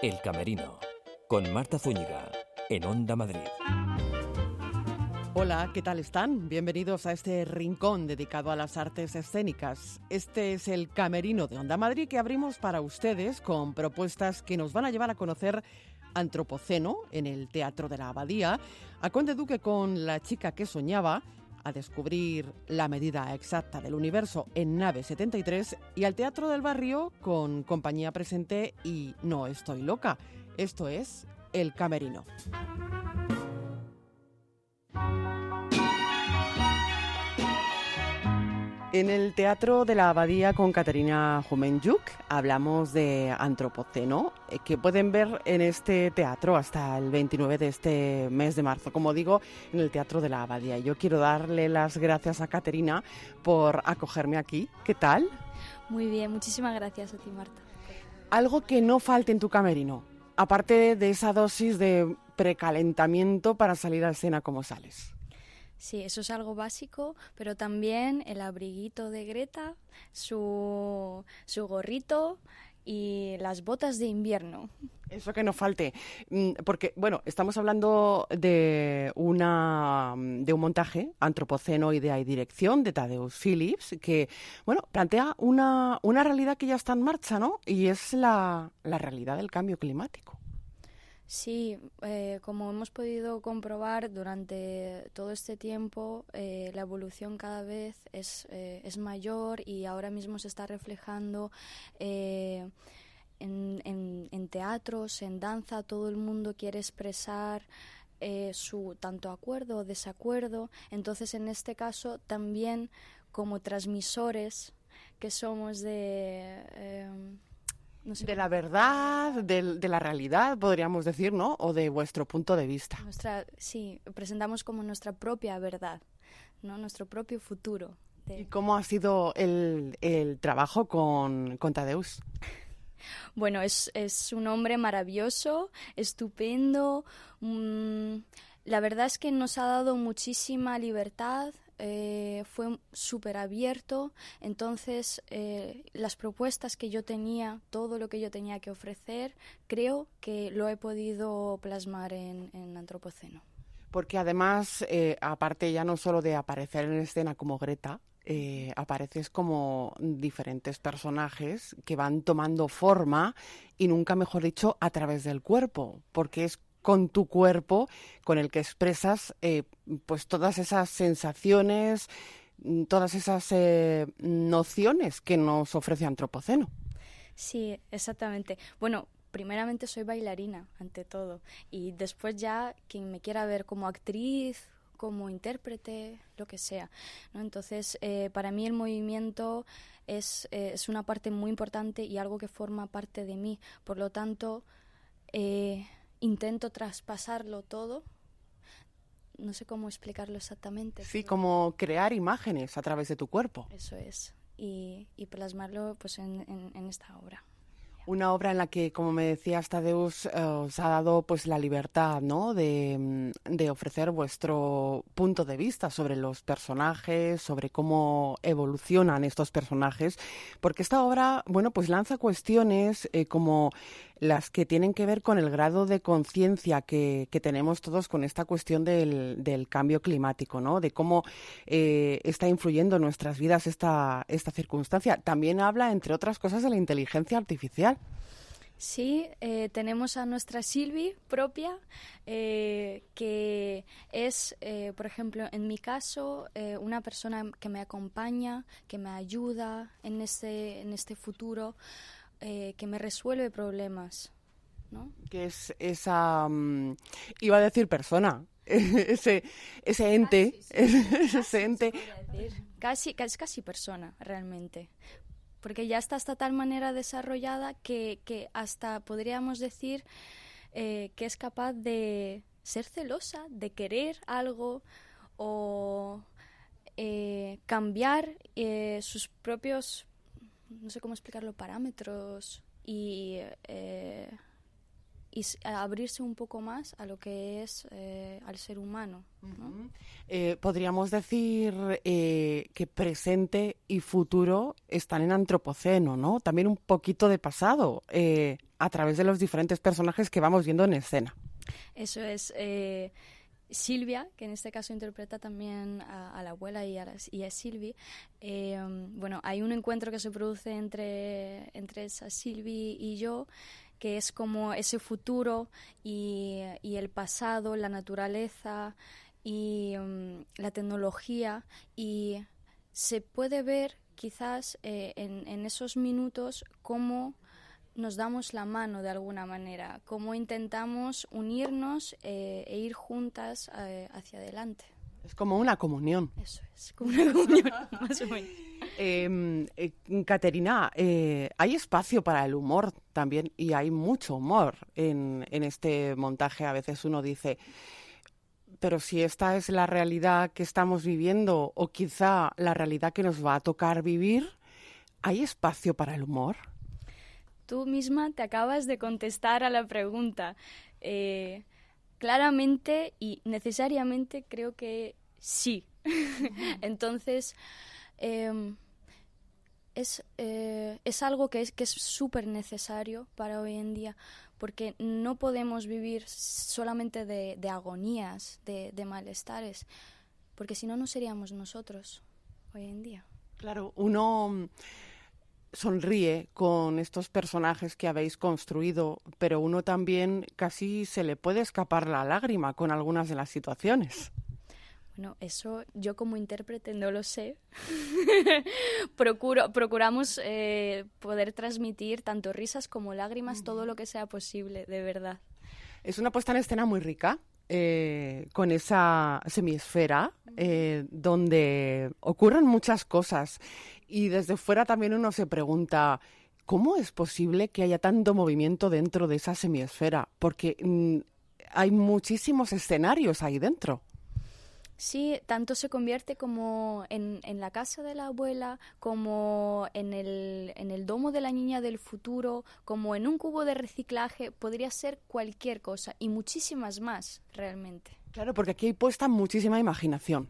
El Camerino, con Marta Zúñiga, en Onda Madrid. Hola, ¿qué tal están? Bienvenidos a este rincón dedicado a las artes escénicas. Este es el Camerino de Onda Madrid que abrimos para ustedes con propuestas que nos van a llevar a conocer Antropoceno en el Teatro de la Abadía, a Conde Duque con La chica que soñaba, a descubrir la medida exacta del universo en Nave 73 y al Teatro del Barrio con Compañía Presente y No Estoy Loca. Esto es El Camerino. En el Teatro de la Abadía con Caterina Jumenyuk hablamos de Antropoceno, eh, que pueden ver en este teatro hasta el 29 de este mes de marzo, como digo, en el Teatro de la Abadía. Yo quiero darle las gracias a Caterina por acogerme aquí. ¿Qué tal? Muy bien, muchísimas gracias a ti, Marta. Algo que no falte en tu camerino, aparte de esa dosis de precalentamiento para salir a escena como sales. Sí, eso es algo básico, pero también el abriguito de Greta, su, su gorrito y las botas de invierno. Eso que no falte, mm, porque bueno, estamos hablando de una de un montaje antropoceno, idea y dirección de Tadeusz Phillips que bueno plantea una, una realidad que ya está en marcha, ¿no? Y es la, la realidad del cambio climático. Sí, eh, como hemos podido comprobar durante todo este tiempo, eh, la evolución cada vez es, eh, es, mayor y ahora mismo se está reflejando en, en, en, teatros, en danza, todo el mundo quiere expresar su tanto acuerdo o desacuerdo. Entonces, en este caso, también como transmisores que somos de de la verdad, de, la realidad, podríamos decir, ¿no? O de vuestro punto de vista. Nuestra, sí, presentamos como nuestra propia verdad, ¿no? Nuestro propio futuro. ¿Y cómo ha sido el, el trabajo con, con Tadeus? Bueno, es, es, un hombre maravilloso, estupendo. Mm, la verdad es que nos ha dado muchísima libertad, eh, fue súper abierto, entonces eh, las propuestas que yo tenía, todo lo que yo tenía que ofrecer, creo que lo he podido plasmar en, Antropoceno. Porque además, eh, aparte ya no solo de aparecer en escena como Greta, apareces como diferentes personajes que van tomando forma y nunca mejor dicho a través del cuerpo, porque es con tu cuerpo con el que expresas eh, pues todas esas sensaciones, mm, todas esas eh, nociones que nos ofrece Antropoceno. Sí, exactamente. Bueno, primeramente soy bailarina, ante todo, y después ya quien me quiera ver como actriz, como intérprete, lo que sea. ¿no? Entonces, eh, para mí el movimiento es, es, una parte muy importante y algo que forma parte de mí. Por lo tanto, intento traspasarlo todo. No sé cómo explicarlo exactamente. Sí, como crear imágenes a través de tu cuerpo. Eso es. Y, plasmarlo pues en esta obra. Una obra en la que, como me decía Tadeus, eh, os ha dado pues la libertad, ¿no? De, de, ofrecer vuestro punto de vista sobre los personajes, sobre cómo evolucionan estos personajes, porque esta obra, bueno, pues lanza cuestiones eh, como las que tienen que ver con el grado de conciencia que, tenemos todos con esta cuestión del, cambio climático, ¿no? De cómo eh, está influyendo en nuestras vidas esta, esta circunstancia. También habla, entre otras cosas, de la inteligencia artificial. Sí, eh, tenemos a nuestra Silvi propia, eh, que es, eh, por ejemplo, en mi caso, una persona que me acompaña, que me ayuda en este, en este futuro, que me resuelve problemas. ¿no? Que es esa, mm, iba a decir persona, ese, ese ente, ese ente. Casi, casi, casi persona, realmente porque ya está hasta tal manera desarrollada que, que hasta podríamos decir eh, que es capaz de ser celosa, de querer algo o eh, cambiar eh, sus propios, no sé cómo explicarlo, parámetros y, y abrirse un poco más a lo que es al ser humano. podríamos decir que presente y futuro están en antropoceno, ¿no? También un poquito de pasado a través de los diferentes personajes que vamos viendo en escena. Eso es. Silvia, que en este caso interpreta también a, la abuela y a, Silvi, eh, bueno, hay un encuentro que se produce entre, entre esa Silvi y yo, que es como ese futuro y, el pasado, la naturaleza y mm, la tecnología, y se puede ver quizás eh, en, en esos minutos cómo nos damos la mano de alguna manera, cómo intentamos unirnos eh, e ir juntas eh, hacia adelante. Es como una comunión. Eso es, como una comunión, más o menos. Em, eh, Caterina, hay espacio para el humor también y hay mucho humor en, en este montaje. A veces uno dice, pero si esta es la realidad que estamos viviendo o quizá la realidad que nos va a tocar vivir, ¿hay espacio para el humor? Tú misma te acabas de contestar a la pregunta. Eh, claramente y necesariamente creo que sí. Entonces, em, es, eh, es, algo que es que es súper necesario para hoy en día, porque no podemos vivir solamente de, de agonías, de, de malestares, porque si no, no seríamos nosotros hoy en día. Claro, uno sonríe con estos personajes que habéis construido, pero uno también casi se le puede escapar la lágrima con algunas de las situaciones. Bueno, eso yo como intérprete no lo sé. Procuro, procuramos eh, poder transmitir tanto risas como lágrimas, todo lo que sea posible, de verdad. Es una puesta en escena muy rica, eh, con esa semiesfera eh, donde ocurren muchas cosas y desde fuera también uno se pregunta, ¿cómo es posible que haya tanto movimiento dentro de esa semiesfera? Porque mm, hay muchísimos escenarios ahí dentro. Sí, tanto se convierte como en, en, la casa de la abuela, como en el, en el domo de la niña del futuro, como en un cubo de reciclaje, podría ser cualquier cosa y muchísimas más realmente. Claro, porque aquí hay puesta muchísima imaginación.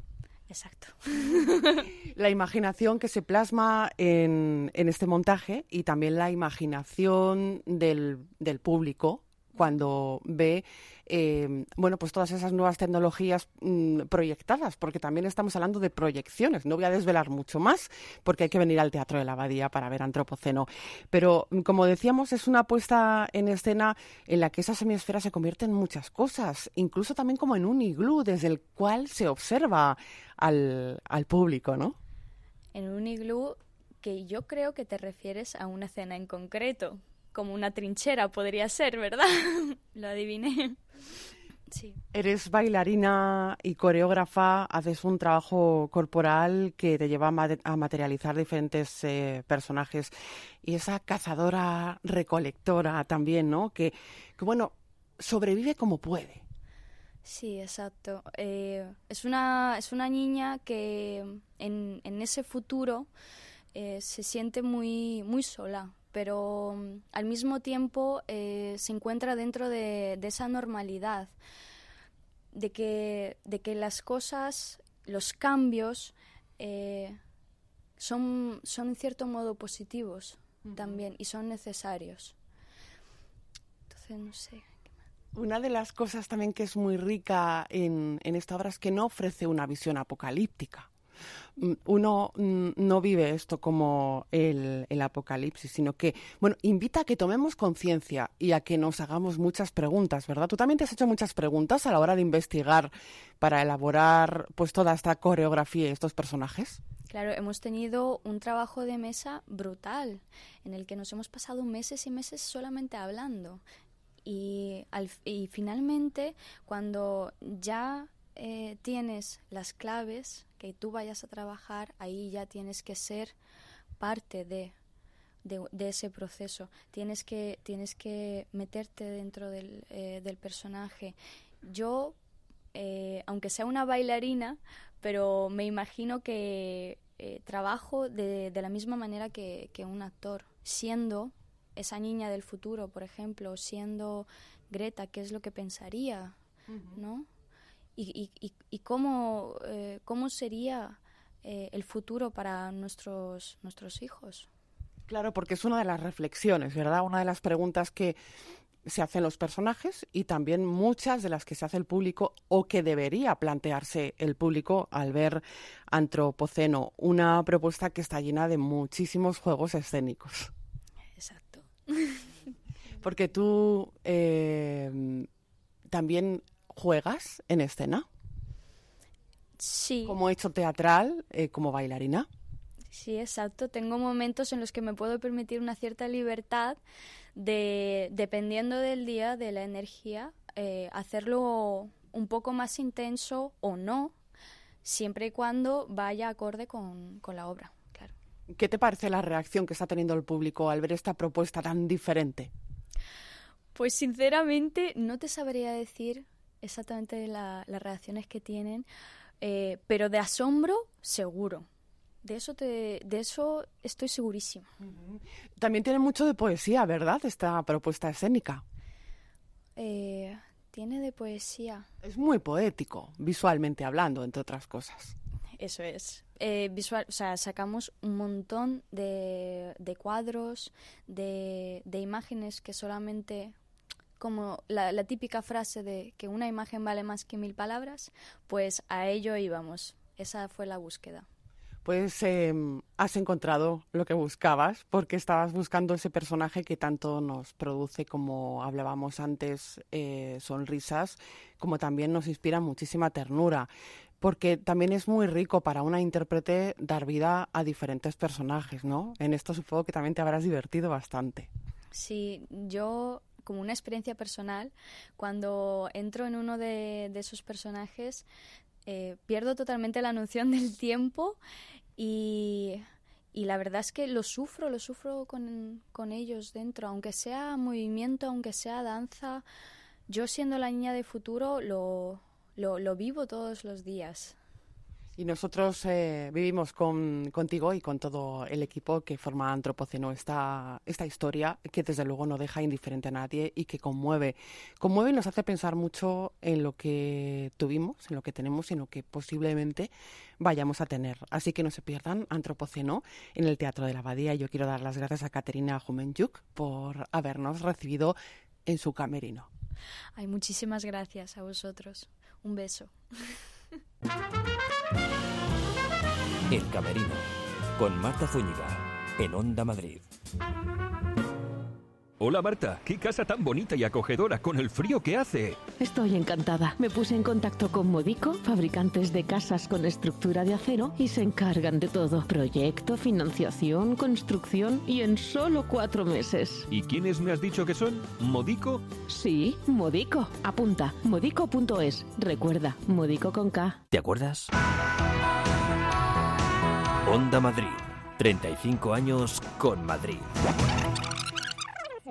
Exacto. la imaginación que se plasma en, en, este montaje y también la imaginación del, del público cuando ve eh, bueno pues todas esas nuevas tecnologías mm, proyectadas porque también estamos hablando de proyecciones. No voy a desvelar mucho más porque hay que venir al teatro de la abadía para ver antropoceno. Pero mm, como decíamos es una puesta en escena en la que esa semiesfera se convierte en muchas cosas incluso también como en un iglú desde el cual se observa al, al público no en un iglú que yo creo que te refieres a una escena en concreto como una trinchera podría ser, ¿verdad? Lo adiviné. Sí. Eres bailarina y coreógrafa, haces un trabajo corporal que te lleva a, materializar diferentes eh, personajes y esa cazadora recolectora también, ¿no? Que, que bueno, sobrevive como puede. Sí, exacto. Eh, es, una, es una niña que en, en ese futuro eh, se siente muy, muy sola, pero mm, al mismo tiempo eh, se encuentra dentro de, esa normalidad, de que, de que las cosas, los cambios, eh, son, son en cierto modo positivos también y son necesarios. Entonces, no sé. Una de las cosas también que es muy rica en, en esta obra es que no ofrece una visión apocalíptica. Mm, uno mm, no vive esto como el, apocalipsis, sino que, bueno, invita a que tomemos conciencia y a que nos hagamos muchas preguntas, ¿verdad? Tú también te has hecho muchas preguntas a la hora de investigar para elaborar pues toda esta coreografía y estos personajes. Claro, hemos tenido un trabajo de mesa brutal, en el que nos hemos pasado meses y meses solamente hablando. Y, y finalmente, cuando ya eh, tienes las claves que tú vayas a trabajar, ahí ya tienes que ser parte de, de, ese proceso. Tienes que, tienes que meterte dentro del, eh, del personaje. Yo, eh, aunque sea una bailarina, pero me imagino que trabajo de, de, la misma manera que, que un actor, siendo esa niña del futuro, por ejemplo, siendo Greta, ¿qué es lo que pensaría? ¿No? Y, y, y, cómo, eh, cómo sería eh, el futuro para nuestros, nuestros hijos. Claro, porque es una de las reflexiones, ¿verdad? Una de las preguntas que se hacen los personajes y también muchas de las que se hace el público o que debería plantearse el público al ver Antropoceno, una propuesta que está llena de muchísimos juegos escénicos. Exacto. Porque tú eh, también juegas en escena. Sí. Como hecho teatral, eh, como bailarina. Sí, exacto. Tengo momentos en los que me puedo permitir una cierta libertad de, dependiendo del día, de la energía, eh, hacerlo un poco más intenso o no, siempre y cuando vaya acorde con, con la obra. Claro. ¿Qué te parece la reacción que está teniendo el público al ver esta propuesta tan diferente? Pues sinceramente no te sabría decir exactamente las reacciones que tienen, eh, pero de asombro seguro. De eso, te, de eso estoy segurísima. También tiene mucho de poesía, ¿verdad? Esta propuesta escénica. Eh, tiene de poesía. Es muy poético, visualmente hablando, entre otras cosas. Eso es. Eh, visual, o sea, sacamos un montón de, de cuadros, de, de, imágenes que solamente, como la, la, típica frase de que una imagen vale más que mil palabras, pues a ello íbamos. Esa fue la búsqueda pues eh, has encontrado lo que buscabas, porque estabas buscando ese personaje que tanto nos produce, como hablábamos antes, eh, sonrisas, como también nos inspira muchísima ternura, porque también es muy rico para una intérprete dar vida a diferentes personajes, ¿no? En esto supongo que también te habrás divertido bastante. Sí, yo como una experiencia personal, cuando entro en uno de, esos personajes, eh, pierdo totalmente la noción del tiempo y, y, la verdad es que lo sufro, lo sufro con, con ellos dentro, aunque sea movimiento, aunque sea danza, yo siendo la niña de futuro lo, lo, lo vivo todos los días. Y nosotros eh, vivimos con, contigo y con todo el equipo que forma Antropoceno esta, esta historia que desde luego no deja indiferente a nadie y que conmueve. Conmueve y nos hace pensar mucho en lo que tuvimos, en lo que tenemos y en lo que posiblemente vayamos a tener. Así que no se pierdan Antropoceno en el Teatro de la Abadía. Yo quiero dar las gracias a Caterina Jumenjuk por habernos recibido en su camerino. Ay, muchísimas gracias a vosotros. Un beso. El Camerino, con Marta Zúñiga, en Onda Madrid. Hola Marta, qué casa tan bonita y acogedora con el frío que hace. Estoy encantada. Me puse en contacto con Modico, fabricantes de casas con estructura de acero, y se encargan de todo. Proyecto, financiación, construcción y en solo cuatro meses. ¿Y quiénes me has dicho que son? ¿Modico? Sí, Modico. Apunta, modico.es. Recuerda, Modico con K. ¿Te acuerdas? Onda Madrid. 35 años con Madrid.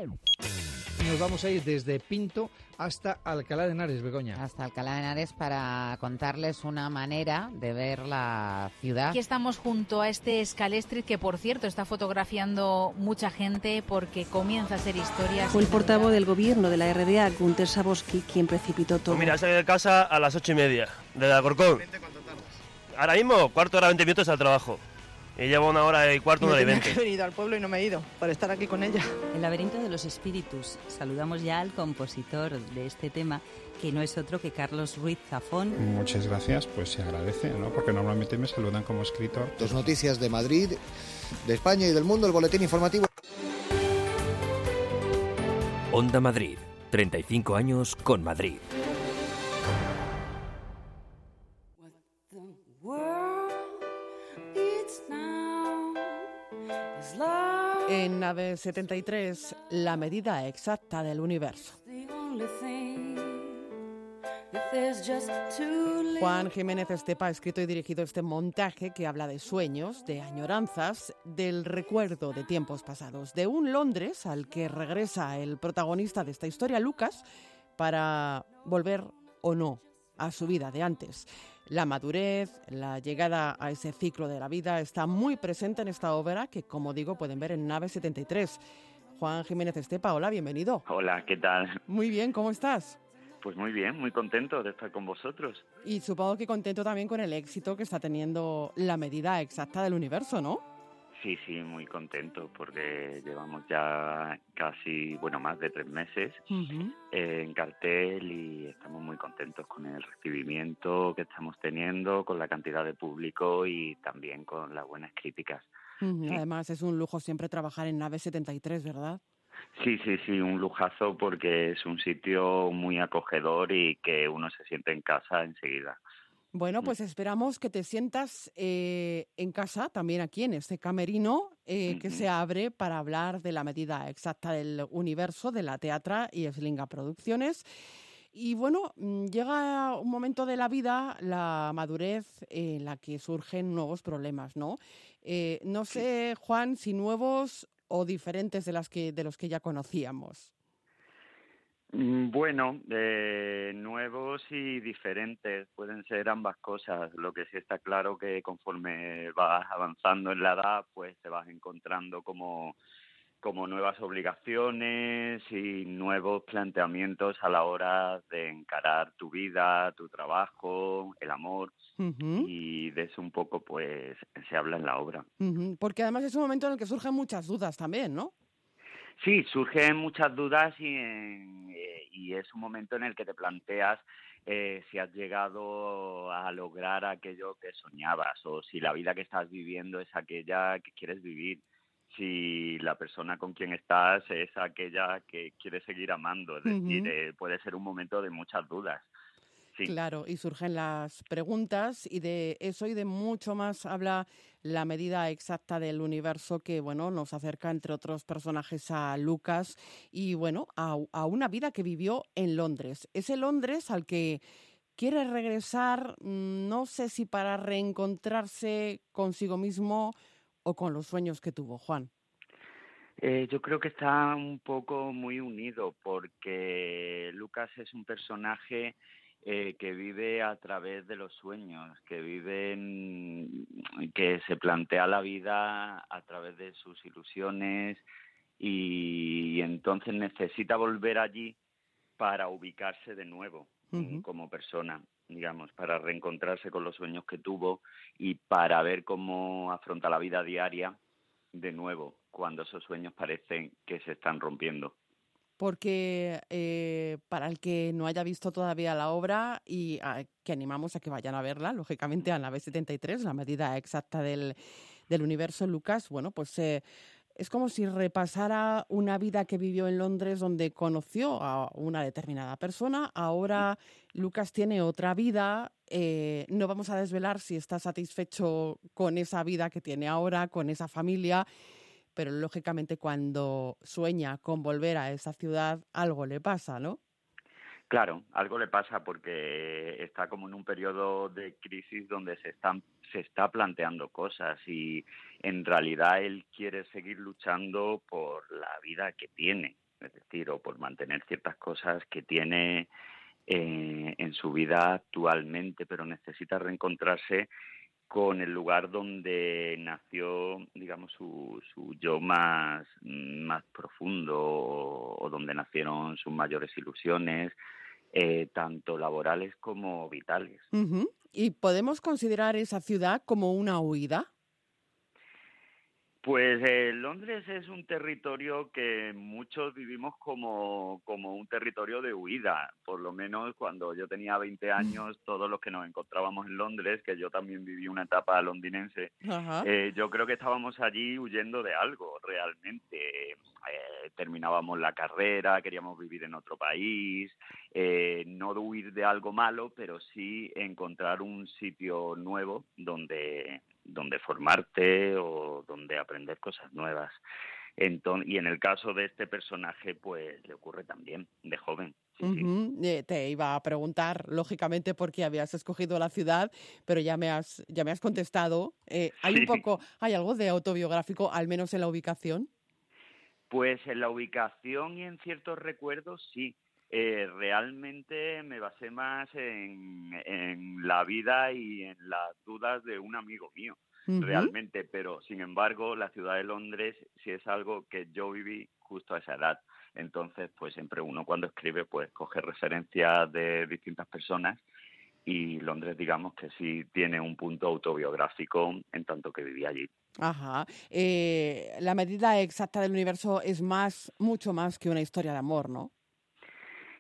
Nos vamos a ir desde Pinto hasta Alcalá de Henares, Begoña. Hasta Alcalá de Henares para contarles una manera de ver la ciudad. Aquí estamos junto a este Scalestri que, por cierto, está fotografiando mucha gente porque comienza a ser historias. Fue el portavoz del gobierno de la RDA, Gunter Saboski, quien precipitó todo. Pues mira, salí de casa a las ocho y media, desde Alcorcón. Ahora mismo, cuarto hora, 20 minutos al trabajo. Y llevo una hora y cuarto, una hora y veinte. He venido al pueblo y no me he ido para estar aquí con ella. El laberinto de los espíritus. Saludamos ya al compositor de este tema, que no es otro que Carlos Ruiz Zafón. Muchas gracias, pues se agradece, ¿no? Porque normalmente me saludan como escritor. Dos noticias de Madrid, de España y del mundo, el boletín informativo. Onda Madrid. 35 años con Madrid. En Nave 73, la medida exacta del universo. Juan Jiménez Estepa ha escrito y dirigido este montaje que habla de sueños, de añoranzas, del recuerdo de tiempos pasados, de un Londres al que regresa el protagonista de esta historia, Lucas, para volver o no a su vida de antes. La madurez, la llegada a ese ciclo de la vida está muy presente en esta obra que, como digo, pueden ver en Nave 73. Juan Jiménez Estepa. Hola, bienvenido. Hola, ¿qué tal? Muy bien, ¿cómo estás? Pues muy bien, muy contento de estar con vosotros. Y supongo que contento también con el éxito que está teniendo la medida exacta del universo, ¿no? Sí, sí, muy contento porque llevamos ya casi, bueno, más de tres meses eh, en cartel y estamos muy contentos con el recibimiento que estamos teniendo, con la cantidad de público y también con las buenas críticas. Además es un lujo siempre trabajar en Nave 73, ¿verdad? Sí, sí, sí, un lujazo porque es un sitio muy acogedor y que uno se siente en casa enseguida. Bueno, pues esperamos que te sientas eh, en casa, también aquí en este camerino eh, que se abre para hablar de la medida exacta del universo de la teatra y Slinga Producciones. Y bueno, mm, llega un momento de la vida, la madurez, en la que surgen nuevos problemas, ¿no? Eh, no sé, Juan, si nuevos o diferentes de, las que, de los que ya conocíamos. Mm, bueno, eh, nuevos y diferentes, pueden ser ambas cosas. Lo que sí está claro que conforme vas avanzando en la edad, pues te vas encontrando como, como nuevas obligaciones y nuevos planteamientos a la hora de encarar tu vida, tu trabajo, el amor. Y de eso un poco pues se habla en la obra. Porque además es un momento en el que surgen muchas dudas también, ¿no? Sí, surgen muchas dudas y, eh, y es un momento en el que te planteas eh, si has llegado a lograr aquello que soñabas o si la vida que estás viviendo es aquella que quieres vivir, si la persona con quien estás es aquella que quieres seguir amando. Es decir, eh, puede ser un momento de muchas dudas. Claro, y surgen las preguntas y de eso y de mucho más habla la medida exacta del universo que, bueno, nos acerca, entre otros personajes, a Lucas y, bueno, a, a una vida que vivió en Londres. Ese Londres al que quiere regresar, mm, no sé si para reencontrarse consigo mismo o con los sueños que tuvo, Juan. Eh, yo creo que está un poco muy unido porque Lucas es un personaje eh, que vive a través de los sueños, que vive, que se plantea la vida a través de sus ilusiones y, entonces necesita volver allí para ubicarse de nuevo como persona, digamos, para reencontrarse con los sueños que tuvo y para ver cómo afronta la vida diaria de nuevo cuando esos sueños parecen que se están rompiendo porque eh, para el que no haya visto todavía la obra y que animamos a que vayan a verla, lógicamente a la B73, la medida exacta del, del universo Lucas, bueno, pues eh, es como si repasara una vida que vivió en Londres donde conoció a una determinada persona, ahora Lucas tiene otra vida, eh, no vamos a desvelar si está satisfecho con esa vida que tiene ahora, con esa familia pero lógicamente cuando sueña con volver a esa ciudad, algo le pasa, ¿no? Claro, algo le pasa porque está como en un periodo de crisis donde se están se está planteando cosas y en realidad él quiere seguir luchando por la vida que tiene, es decir, o por mantener ciertas cosas que tiene eh, en su vida actualmente, pero necesita reencontrarse con el lugar donde nació, digamos, su, su yo más, más profundo o, donde nacieron sus mayores ilusiones, eh, tanto laborales como vitales. ¿Y podemos considerar esa ciudad como una huida? Pues eh, Londres es un territorio que muchos vivimos como, como un territorio de huida. Por lo menos cuando yo tenía 20 años, todos los que nos encontrábamos en Londres, que yo también viví una etapa londinense, eh, yo creo que estábamos allí huyendo de algo realmente. Eh, terminábamos la carrera, queríamos vivir en otro país, no de huir de algo malo, pero sí encontrar un sitio nuevo donde donde formarte o donde aprender cosas nuevas. Entonces, y en el caso de este personaje, pues le ocurre también, de joven. Eh, te iba a preguntar, lógicamente, por qué habías escogido la ciudad, pero ya me has, ya me has contestado. Eh, ¿Hay un poco, hay algo de autobiográfico, al menos en la ubicación? Pues en la ubicación y en ciertos recuerdos, sí. Eh, realmente me basé más en, en, la vida y en las dudas de un amigo mío, realmente, pero sin embargo la ciudad de Londres sí es algo que yo viví justo a esa edad. Entonces, pues siempre uno cuando escribe, pues coge referencias de distintas personas y Londres, digamos que sí tiene un punto autobiográfico en tanto que vivía allí. Ajá. Eh, la medida exacta del universo es más, mucho más que una historia de amor, ¿no?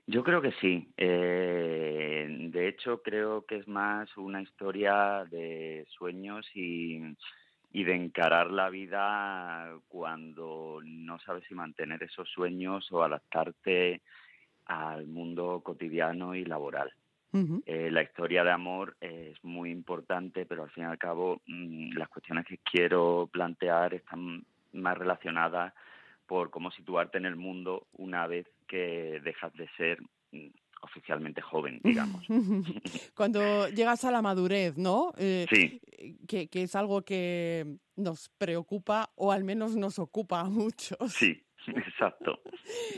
Yo creo que sí. Eh, de hecho, creo que es más una historia de sueños y, y de encarar la vida cuando no sabes si mantener esos sueños o adaptarte al mundo cotidiano y laboral. Eh, la historia de amor es muy importante, pero al fin y al cabo mm, las cuestiones que quiero plantear están más relacionadas por cómo situarte en el mundo una vez que dejas de ser mm, oficialmente joven, digamos. Cuando llegas a la madurez, ¿no? Eh, sí. Que, que, es algo que nos preocupa o al menos nos ocupa mucho. Sí, Exacto.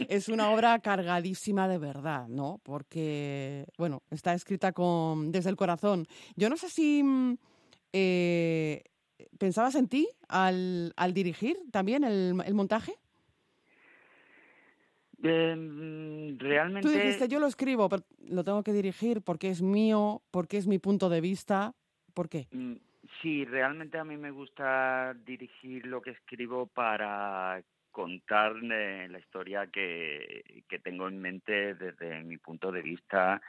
Es una obra cargadísima de verdad, ¿no? Porque, bueno, está escrita con desde el corazón. Yo no sé si mm, eh, pensabas en ti al, al dirigir también el, el montaje. Realmente. Tú dijiste, yo lo escribo, pero lo tengo que dirigir porque es mío, porque es mi punto de vista. ¿Por qué? Mm, sí, realmente a mí me gusta dirigir lo que escribo para contar la historia que, que tengo en mente desde mi punto de vista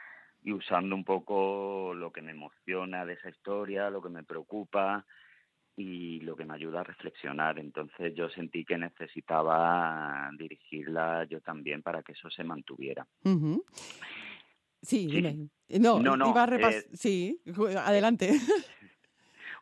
y usando un poco lo que me emociona de esa historia, lo que me preocupa y lo que me ayuda a reflexionar. Entonces yo sentí que necesitaba dirigirla yo también para que eso se mantuviera. Sí, dime. No, no, no eh, sí, adelante.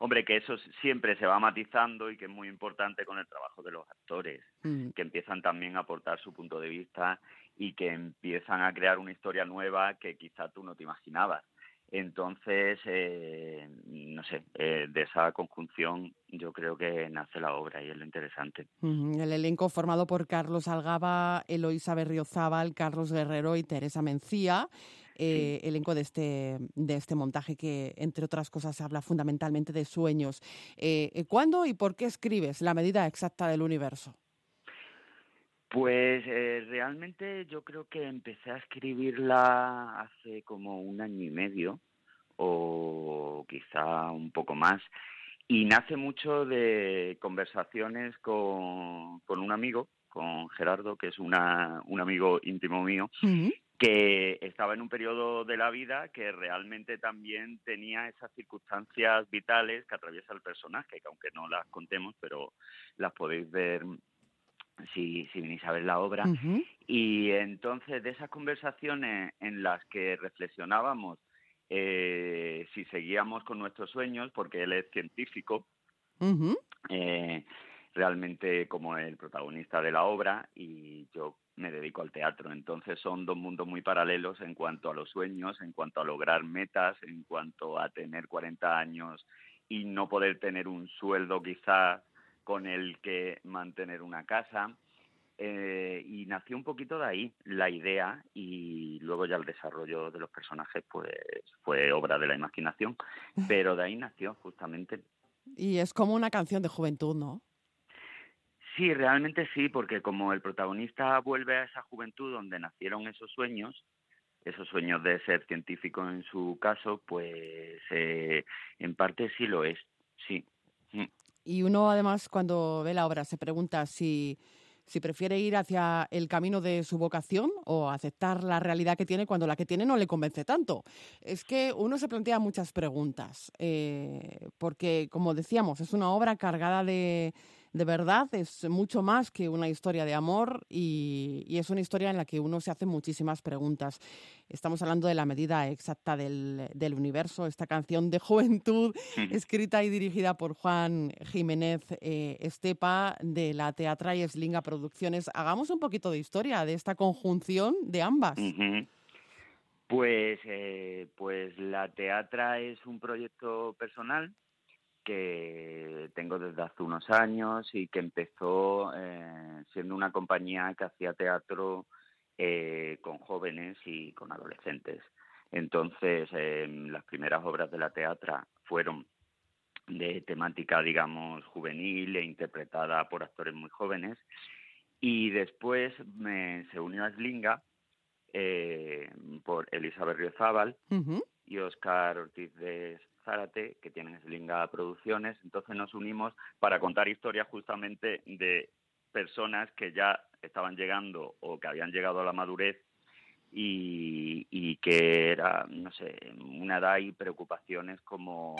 Hombre, que eso siempre se va matizando y que es muy importante con el trabajo de los actores, mm. que empiezan también a aportar su punto de vista y que empiezan a crear una historia nueva que quizá tú no te imaginabas. Entonces, eh, no sé, eh, de esa conjunción yo creo que nace la obra y es lo interesante. El elenco formado por Carlos Algaba, Eloisa Berriozábal, Carlos Guerrero y Teresa Mencía eh, elenco de este, de este montaje que, entre otras cosas, habla fundamentalmente de sueños. Eh, eh, ¿Cuándo y por qué escribes la medida exacta del universo? Pues eh, realmente yo creo que empecé a escribirla hace como un año y medio o quizá un poco más y nace mucho de conversaciones con, con un amigo, con Gerardo, que es una, un amigo íntimo mío, que estaba en un periodo de la vida que realmente también tenía esas circunstancias vitales que atraviesa el personaje, que aunque no las contemos, pero las podéis ver si, si venís a ver la obra. Y entonces de esas conversaciones en las que reflexionábamos eh, si seguíamos con nuestros sueños, porque él es científico, eh, realmente como el protagonista de la obra, y yo me dedico al teatro. Entonces son dos mundos muy paralelos en cuanto a los sueños, en cuanto a lograr metas, en cuanto a tener 40 años y no poder tener un sueldo quizá con el que mantener una casa. Eh, y nació un poquito de ahí la idea y luego ya el desarrollo de los personajes pues fue obra de la imaginación, pero de ahí nació justamente. Y es como una canción de juventud, ¿no? Sí, realmente sí, porque como el protagonista vuelve a esa juventud donde nacieron esos sueños, esos sueños de ser científico en su caso, pues eh, en parte sí lo es, sí. Y uno además cuando ve la obra se pregunta si, si prefiere ir hacia el camino de su vocación o aceptar la realidad que tiene cuando la que tiene no le convence tanto. Es que uno se plantea muchas preguntas, eh, porque como decíamos, es una obra cargada de de verdad es mucho más que una historia de amor y, es una historia en la que uno se hace muchísimas preguntas. Estamos hablando de la medida exacta del, universo, esta canción de juventud escrita y dirigida por Juan Jiménez eh, Estepa de la Teatra y Eslinga Producciones. Hagamos un poquito de historia de esta conjunción de ambas. Pues, eh, pues la Teatra es un proyecto personal que tengo desde hace unos años y que empezó eh, siendo una compañía que hacía teatro eh, con jóvenes y con adolescentes. Entonces, em, las primeras obras de la teatra fueron de temática, digamos, juvenil e interpretada por actores muy jóvenes. Y después me, se unió a Slinga eh, por Elizabeth Riozábal y Oscar Ortiz de Que tienen Slinga Producciones. Entonces nos unimos para contar historias justamente de personas que ya estaban llegando o que habían llegado a la madurez y, y que era, no sé, una edad y preocupaciones como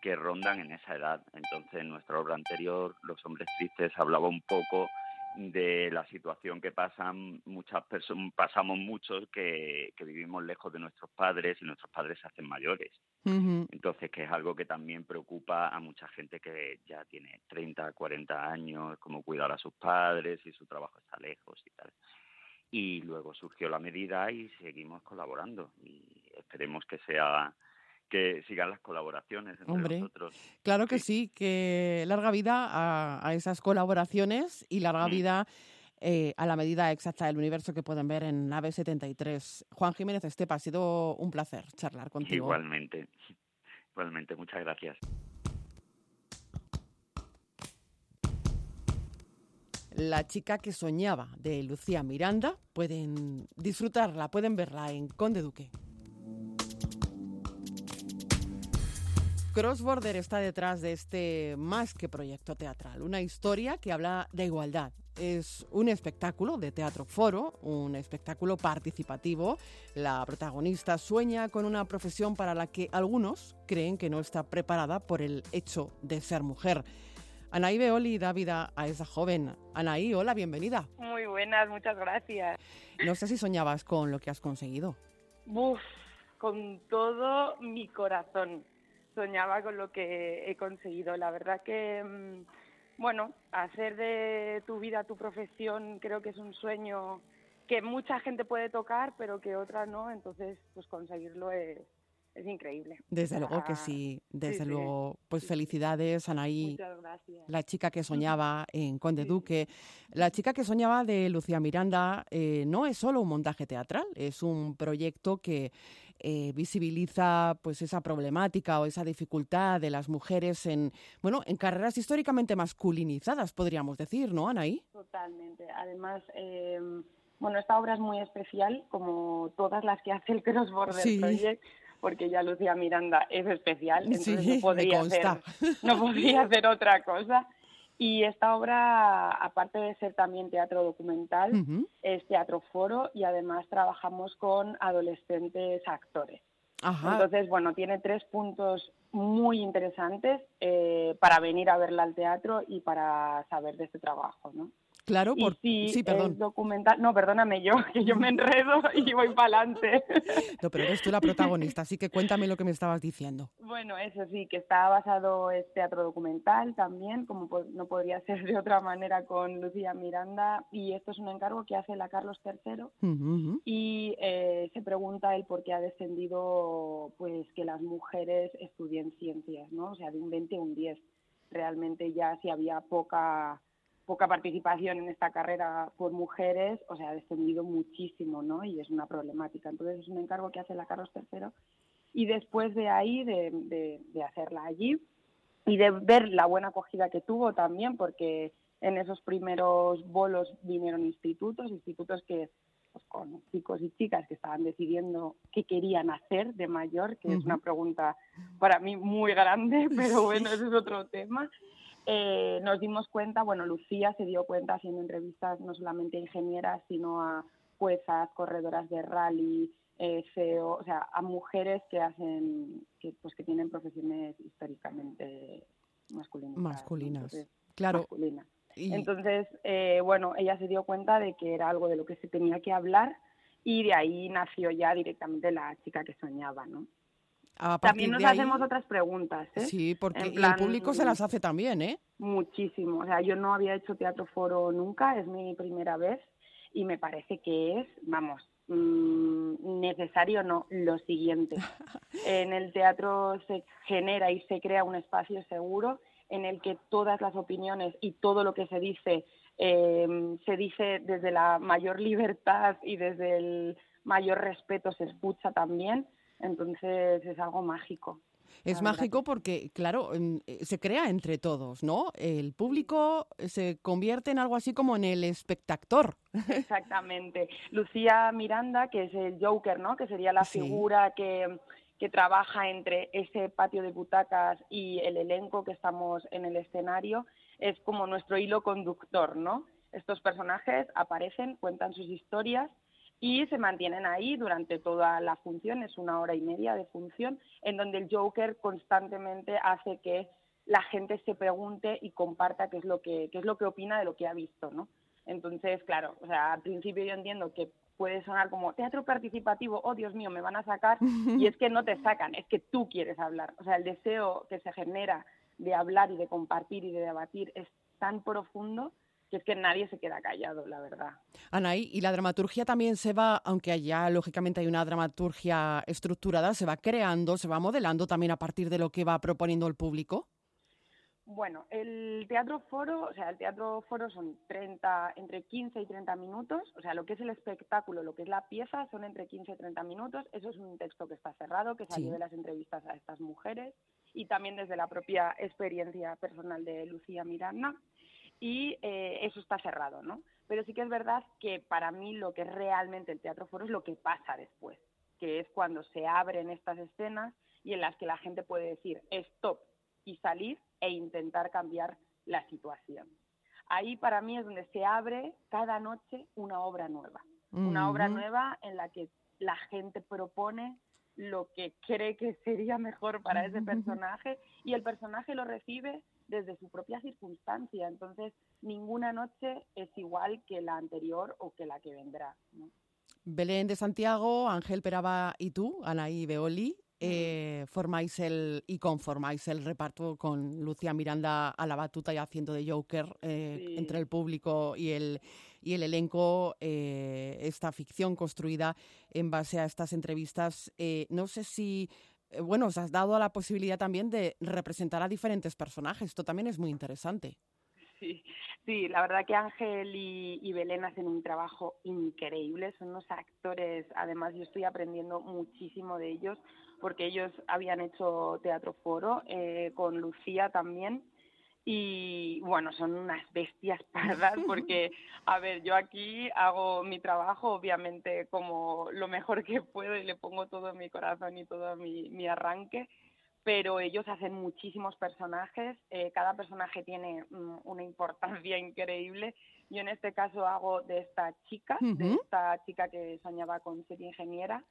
que rondan en esa edad. Entonces, en nuestra obra anterior, Los hombres tristes, hablaba un poco de la situación que pasan muchas personas, pasamos muchos que, que vivimos lejos de nuestros padres y nuestros padres se hacen mayores. Entonces, que es algo que también preocupa a mucha gente que ya tiene 30, 40 años, cómo cuidar a sus padres y su trabajo está lejos y tal. Y luego surgió la medida y seguimos colaborando y esperemos que sea que sigan las colaboraciones entre Hombre, nosotros. Claro que sí. que larga vida a, a esas colaboraciones y larga Mm. vida eh, a la medida exacta del universo que pueden ver en Nave 73. Juan Jiménez Estepa, ha sido un placer charlar contigo. Igualmente, igualmente, muchas gracias. La chica que soñaba de Lucía Miranda, pueden disfrutarla, pueden verla en Conde Duque. Crossborder está detrás de este más que proyecto teatral, una historia que habla de igualdad. Es un espectáculo de teatro foro, un espectáculo participativo. La protagonista sueña con una profesión para la que algunos creen que no está preparada por el hecho de ser mujer. Anaí Beoli da vida a esa joven. Anaí, hola, bienvenida. Muy buenas, muchas gracias. No sé si soñabas con lo que has conseguido. Buf, con todo mi corazón soñaba con lo que he conseguido. La verdad que, mm, bueno, hacer de tu vida tu profesión creo que es un sueño que mucha gente puede tocar, pero que otra no. Entonces, pues conseguirlo es, es increíble. Desde luego que sea, sí, desde sí. luego. Pues felicidades, Anaí. Muchas gracias. La chica que soñaba en Conde Duque. La chica que soñaba de Lucía Miranda eh, no es solo un montaje teatral, es un proyecto que eh, visibiliza pues esa problemática o esa dificultad de las mujeres en bueno en carreras históricamente masculinizadas, podríamos decir, ¿no, Anaí? Totalmente. Además, eh, bueno, esta obra es muy especial, como todas las que hace el Cross Border Sí. Project, porque ya Lucía Miranda es especial, entonces Sí, no podría hacer, no podría hacer otra cosa. Y esta obra, aparte de ser también teatro documental, es teatro foro y además trabajamos con adolescentes actores. Ajá. Entonces, bueno, tiene tres puntos muy interesantes eh, para venir a verla al teatro y para saber de este trabajo, ¿no? Claro, Y por sí, sí, perdón. es documental. No, perdóname yo, que yo me enredo y voy para adelante. No, pero eres tú la protagonista, así que cuéntame lo que me estabas diciendo. Bueno, eso sí, que está basado es teatro documental también, como no podría ser de otra manera con Lucía Miranda, y esto es un encargo que hace la Carlos III y eh, se pregunta él por qué ha descendido pues que las mujeres estudien ciencias, ¿no? O sea, de un 20 a un 10. Realmente ya si había poca poca participación en esta carrera por mujeres, o sea, ha descendido muchísimo, ¿no? Y es una problemática. Entonces es un encargo que hace la Carlos III y después de ahí, de, de, de hacerla allí y de ver la buena acogida que tuvo también, porque en esos primeros bolos vinieron institutos, institutos que pues, con chicos y chicas que estaban decidiendo qué querían hacer de mayor, que es Ujú. una pregunta para mí muy grande, pero bueno, ese es otro tema. Eh, nos dimos cuenta, bueno, Lucía se dio cuenta haciendo entrevistas no solamente a ingenieras, sino a juezas, corredoras de rally, eh, CEO, o sea, a mujeres que hacen, que, pues que tienen profesiones históricamente masculinas. Masculinas. Entonces, Claro. masculinas. Y- Entonces, eh, bueno, ella se dio cuenta de que era algo de lo que se tenía que hablar y de ahí nació ya directamente la chica que soñaba, ¿no? A También nos ahí- hacemos otras preguntas, ¿eh? Sí, porque el público se las hace también, ¿eh? Muchísimo. O sea, yo no había hecho teatro foro nunca, es mi primera vez y me parece que es, vamos, mm, necesario no, lo siguiente. En el teatro se genera y se crea un espacio seguro en el que todas las opiniones y todo lo que se dice eh, se dice desde la mayor libertad y desde el mayor respeto se escucha también, entonces es algo mágico. Es mágico porque, claro, eh, se crea entre todos, ¿no? El público se convierte en algo así como en el espectactor. Exactamente. Lucía Miranda, que es el Joker, ¿no? Que sería la Sí. figura que, que trabaja entre ese patio de butacas y el elenco que estamos en el escenario, es como nuestro hilo conductor, ¿no? Estos personajes aparecen, cuentan sus historias y se mantienen ahí durante toda la función, es una hora y media de función, en donde el Joker constantemente hace que la gente se pregunte y comparta qué es lo que, qué es lo que opina de lo que ha visto, ¿no? Entonces, claro, o sea, al principio yo entiendo que puede sonar como teatro participativo, oh Dios mío, me van a sacar, y es que no te sacan, es que tú quieres hablar. O sea, el deseo que se genera de hablar y de compartir y de debatir es tan profundo que es que nadie se queda callado, la verdad. Anaí, y la dramaturgia también se va, aunque allá lógicamente hay una dramaturgia estructurada, se va creando, se va modelando también a partir de lo que va proponiendo el público. Bueno, el teatro foro, o sea, el teatro foro son 30, entre 15 y 30 minutos, o sea, lo que es el espectáculo, lo que es la pieza, son entre 15 y 30 minutos. Eso es un texto que está cerrado, que salió Sí. de las entrevistas a estas mujeres y también desde la propia experiencia personal de Lucía Miranda. Y eh, eso está cerrado, ¿no? Pero sí que es verdad que para mí lo que es realmente el teatro foro es lo que pasa después, que es cuando se abren estas escenas y en las que la gente puede decir stop y salir e intentar cambiar la situación. Ahí para mí es donde se abre cada noche una obra nueva, una obra nueva en la que la gente propone lo que cree que sería mejor para ese personaje y el personaje lo recibe desde su propia circunstancia. Entonces, ninguna noche es igual que la anterior o que la que vendrá. ¿no? Belén de Santiago, Ángel Peraba y tú, Anaí Beoli, eh, formáis el y conformáis el reparto con Lucía Miranda a la batuta y haciendo de Joker eh, Sí. entre el público y el y el elenco eh, esta ficción construida en base a estas entrevistas. Eh, no sé si bueno, os has dado la posibilidad también de representar a diferentes personajes. Esto también es muy interesante. Sí, sí, la verdad que Ángel y, y Belén hacen un trabajo increíble, son unos actores, además yo estoy aprendiendo muchísimo de ellos, porque ellos habían hecho teatro foro eh, con Lucía también, y bueno, son unas bestias pardas, porque, a ver, yo aquí hago mi trabajo, obviamente, como lo mejor que puedo y le pongo todo mi corazón y todo mi, mi arranque, pero ellos hacen muchísimos personajes, eh, cada personaje tiene mm, una importancia increíble. Yo en este caso hago de esta chica, de esta chica que soñaba con ser ingeniera.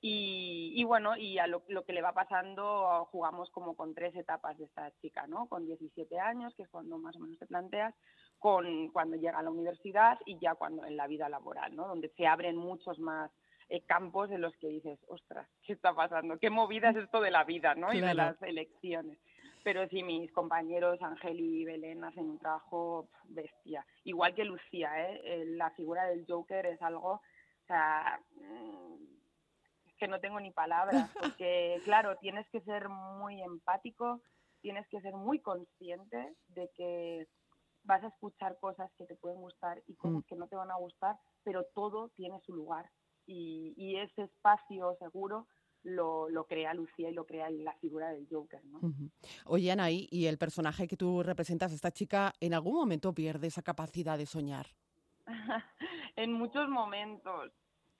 Y, y bueno, y a lo, lo que le va pasando jugamos como con tres etapas de esta chica, ¿no? Con 17 años, que es cuando más o menos te planteas, con cuando llega a la universidad y ya cuando en la vida laboral, ¿no? Donde se abren muchos más eh, campos en los que dices, ostras, ¿qué está pasando? ¿Qué movida es esto de la vida, ¿no? Y de Claro. las elecciones. Pero sí, mis compañeros Ángel y Belén hacen un trabajo bestia. Igual que Lucía, ¿eh? Eh, La figura del Joker es algo, o sea, mm, que no tengo ni palabras, porque claro, tienes que ser muy empático, tienes que ser muy consciente de que vas a escuchar cosas que te pueden gustar y cosas Mm. que no te van a gustar, pero todo tiene su lugar. Y, y ese espacio seguro lo, lo crea Lucía y lo crea la figura del Joker, ¿no? Oye, Anaí, y el personaje que tú representas, esta chica, ¿en algún momento pierde esa capacidad de soñar? en muchos momentos.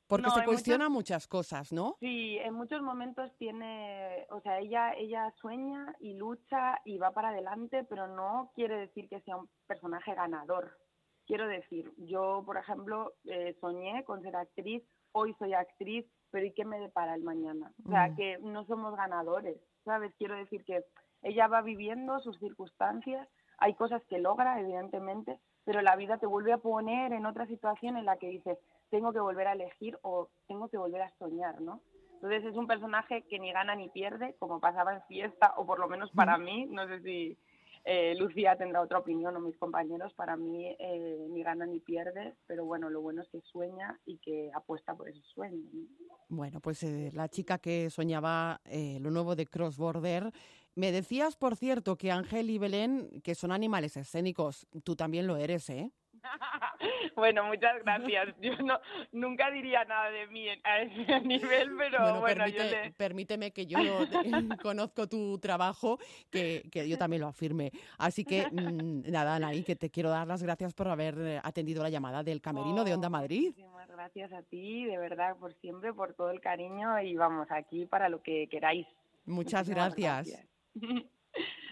Porque No, se cuestiona muchas cosas, ¿no? Sí, en muchos momentos tiene, o sea, ella ella sueña y lucha y va para adelante, pero no quiere decir que sea un personaje ganador. Quiero decir, yo, por ejemplo, eh, soñé con ser actriz, hoy soy actriz, pero ¿y qué me depara el mañana? O sea, Mm. que no somos ganadores, ¿sabes? Quiero decir que ella va viviendo sus circunstancias, hay cosas que logra, evidentemente, pero la vida te vuelve a poner en otra situación en la que dices, tengo que volver a elegir o tengo que volver a soñar, ¿no? Entonces es un personaje que ni gana ni pierde, como pasaba en fiesta, o por lo menos para mí, no sé si eh, Lucía tendrá otra opinión o mis compañeros, para mí eh, ni gana ni pierde, pero bueno, lo bueno es que sueña y que apuesta por esos sueños. ¿no? Bueno, pues eh, la chica que soñaba eh, lo nuevo de Cross Border. Me decías, por cierto, que Ángel y Belén, que son animales escénicos, tú también lo eres, ¿eh? bueno, muchas gracias. Yo no, nunca diría nada de mí a ese nivel, pero Bueno, bueno, yo le... permíteme que yo conozco tu trabajo, que, que yo también lo afirme. Así que, mm, nada, Anaí, que te quiero dar las gracias por haber eh, atendido la llamada del Camerino de Onda Madrid. Muchísimas gracias a ti, de verdad, por siempre, por todo el cariño y vamos, aquí para lo que queráis. Muchas gracias.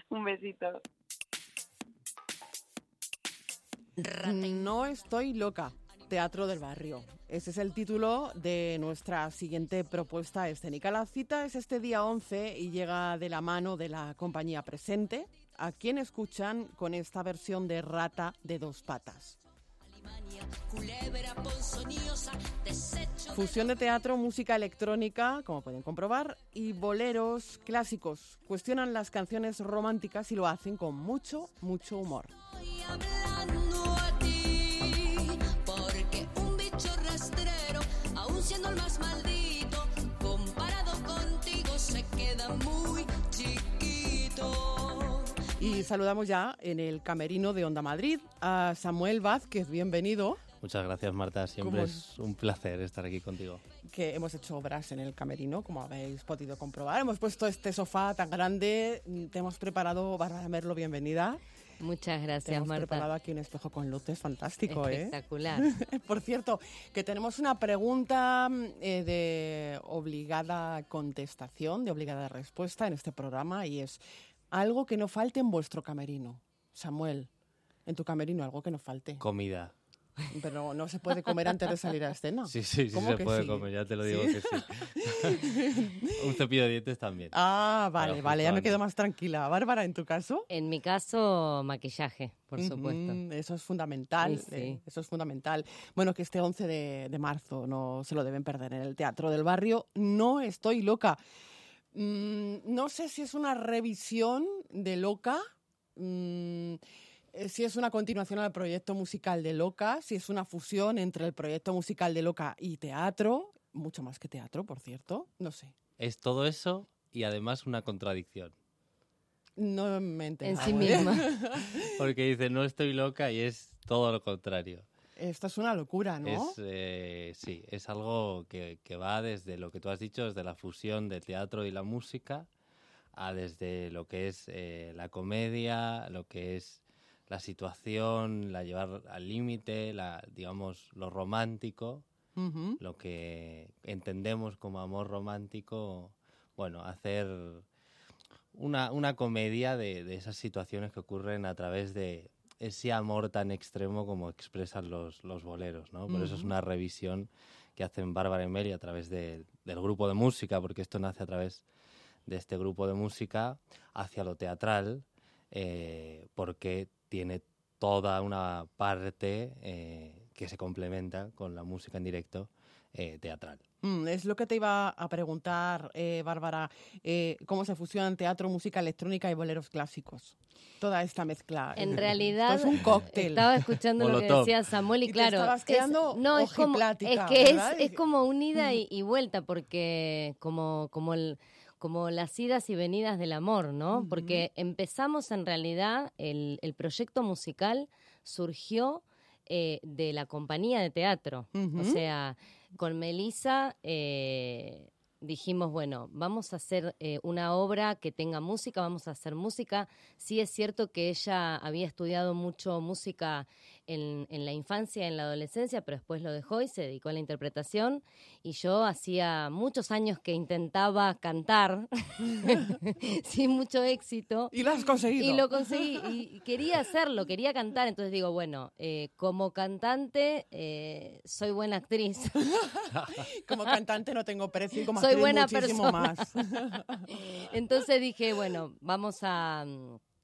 Un besito. No estoy loca. Teatro del Barrio. Ese es el título de nuestra siguiente propuesta escénica. La cita es este día 11 y llega de la mano de la compañía presente, a quien escuchan con esta versión de Rata de dos patas. Fusión de teatro, música electrónica, como pueden comprobar, y boleros clásicos. Cuestionan las canciones románticas y lo hacen con mucho, mucho humor. Siendo el más maldito, comparado contigo se queda muy chiquito. Y saludamos ya en el camerino de Onda Madrid a Samuel Vázquez, bienvenido, Muchas gracias, Marta. Siempre ¿Cómo es un placer estar aquí contigo. que hemos hecho obras en el camerino, como habéis podido comprobar. Hemos puesto este sofá tan grande, te hemos preparado, Bárbara Merlo, bienvenida. Muchas gracias, hemos Marta. preparado aquí un espejo con luces fantástico, ¿eh? Espectacular. Por cierto, que tenemos una pregunta eh, de obligada contestación, de obligada respuesta en este programa y es algo que no falte en vuestro camerino. Samuel, en tu camerino algo que no falte. Comida. Pero no se puede comer antes de salir a escena. Sí, sí, sí ¿Cómo se puede sí? comer, ya te lo digo ¿Sí? que sí. un cepillo de dientes también. Ah, vale, vale, ya me quedo más tranquila. Bárbara, ¿en tu caso? En mi caso, maquillaje, por supuesto. Eso es fundamental, Sí, sí. eh, eso es fundamental. Bueno, que este 11 de, de marzo no se lo deben perder en el Teatro del Barrio. No estoy loca. Mm, no sé si es una revisión de Loca, mm, si es una continuación al proyecto musical de Loca, si es una fusión entre el proyecto musical de Loca y teatro, mucho más que teatro, por cierto, no sé. Es todo eso y además una contradicción. No me he En sí ¿eh? misma. Porque dice, no estoy loca y es todo lo contrario. Esto es una locura, ¿no? Es, eh, sí, es algo que, que va desde lo que tú has dicho, desde la fusión del teatro y la música, a desde lo que es eh, la comedia, lo que es la situación, la llevar al límite, la, digamos, lo romántico, lo que entendemos como amor romántico, bueno, hacer una, una comedia de, de esas situaciones que ocurren a través de ese amor tan extremo como expresan los, los boleros, ¿no? Por eso es una revisión que hacen Bárbara y Meli a través de- del grupo de música, porque esto nace a través de este grupo de música hacia lo teatral, eh, porque tiene toda una parte eh, que se complementa con la música en directo eh, teatral. Mm, es lo que te iba a preguntar, eh, Bárbara, eh, cómo se fusionan teatro, música electrónica y boleros clásicos. Toda esta mezcla. En Eh, realidad, esto es un cóctel. estaba escuchando lo que decía Samuel y, Y te claro, estabas es- quedando no es como, es ojiplática, que es, es como un ida y, y vuelta porque como como el como las idas y venidas del amor, ¿no? Porque empezamos en realidad el, el proyecto musical surgió eh, de la compañía de teatro, o sea, con Melissa eh, dijimos, bueno, vamos a hacer eh, una obra que tenga música, vamos a hacer música. Sí es cierto que ella había estudiado mucho música en, en la infancia, en la adolescencia, pero después lo dejó y se dedicó a la interpretación. Y yo hacía muchos años que intentaba cantar, sin mucho éxito. Y lo has conseguido. Y lo conseguí, y quería hacerlo, quería cantar. Entonces digo, bueno, eh, como cantante eh, soy buena actriz. Como cantante no tengo precio y como soy actriz buena muchísimo persona. más. Entonces dije, bueno, vamos a...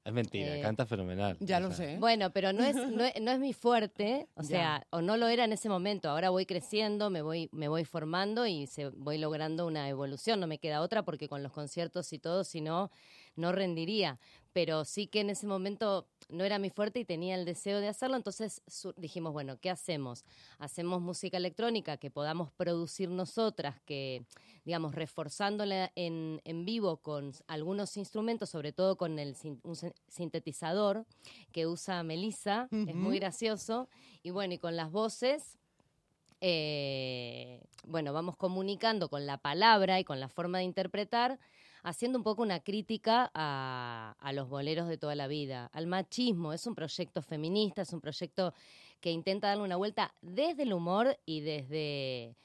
Es mentira, Eh, canta fenomenal. Ya lo sea, sé. Bueno, pero no es, no, es- no es mi fuerte, o Ya. sea, o no lo era en ese momento. Ahora voy creciendo, me voy, me voy formando y se, voy logrando una evolución. No me queda otra porque con los conciertos y todo, si no, no rendiría. Pero sí que en ese momento no era mi fuerte y tenía el deseo de hacerlo, entonces dijimos, bueno, ¿qué hacemos? Hacemos música electrónica que podamos producir nosotras, que, digamos, reforzándola en, en vivo con algunos instrumentos, sobre todo con el sin- un sin- sintetizador que usa Melissa, es muy gracioso, y bueno, y con las voces eh, bueno, vamos comunicando con la palabra y con la forma de interpretar, haciendo un poco una crítica a, a los boleros de toda la vida, al machismo. Es un proyecto feminista, es un proyecto que intenta darle una vuelta desde el humor y desde,